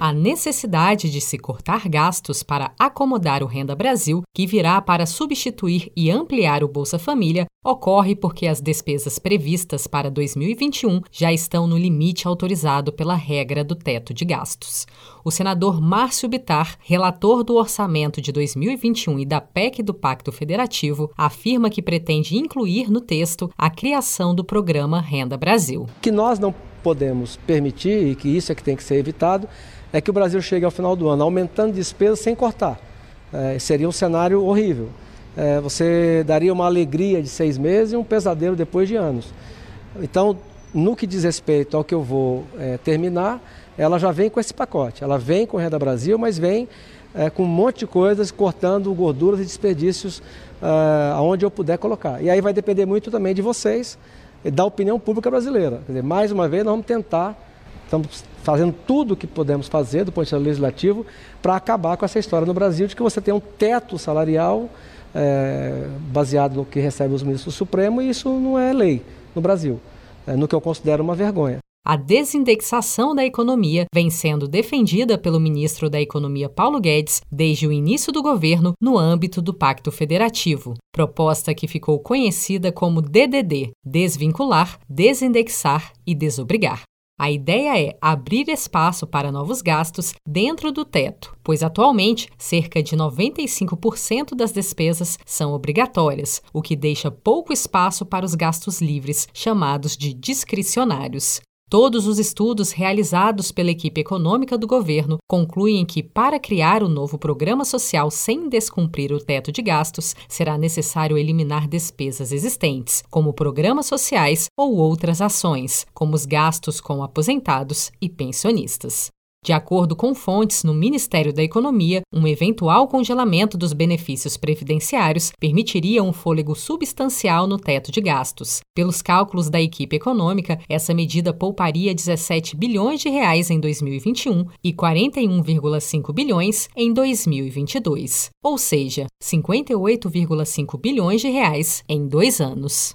A necessidade de se cortar gastos para acomodar o Renda Brasil, que virá para substituir e ampliar o Bolsa Família, ocorre porque as despesas previstas para 2021 já estão no limite autorizado pela regra do teto de gastos. O senador Márcio Bitar, relator do orçamento de 2021 e da PEC do Pacto Federativo, afirma que pretende incluir no texto a criação do programa Renda Brasil. Que nós não podemos permitir, e que isso é que tem que ser evitado, é que o Brasil chegue ao final do ano aumentando despesas sem cortar. É, seria um cenário horrível. É, você daria uma alegria de seis meses e um pesadelo depois de anos. Então, no que diz respeito ao que eu vou é, terminar, ela já vem com esse pacote. Ela vem com Renda Brasil, mas vem é, com um monte de coisas, cortando gorduras e desperdícios é, aonde eu puder colocar. E aí vai depender muito também de vocês, da opinião pública brasileira. Dizer, mais uma vez, nós vamos tentar Estamos fazendo tudo o que podemos fazer do ponto de vista legislativo para acabar com essa história no Brasil de que você tem um teto salarial é, baseado no que recebem os ministros do Supremo e isso não é lei no Brasil, é, no que eu considero uma vergonha. A desindexação da economia vem sendo defendida pelo ministro da Economia Paulo Guedes desde o início do governo no âmbito do Pacto Federativo, proposta que ficou conhecida como DDD desvincular, desindexar e desobrigar. A ideia é abrir espaço para novos gastos dentro do teto, pois atualmente cerca de 95% das despesas são obrigatórias, o que deixa pouco espaço para os gastos livres, chamados de discricionários. Todos os estudos realizados pela equipe econômica do governo concluem que, para criar o novo programa social sem descumprir o teto de gastos, será necessário eliminar despesas existentes, como programas sociais ou outras ações, como os gastos com aposentados e pensionistas. De acordo com fontes no Ministério da Economia, um eventual congelamento dos benefícios previdenciários permitiria um fôlego substancial no teto de gastos. Pelos cálculos da equipe econômica, essa medida pouparia 17 bilhões de reais em 2021 e 41,5 bilhões em 2022, ou seja, 58,5 bilhões de reais em dois anos.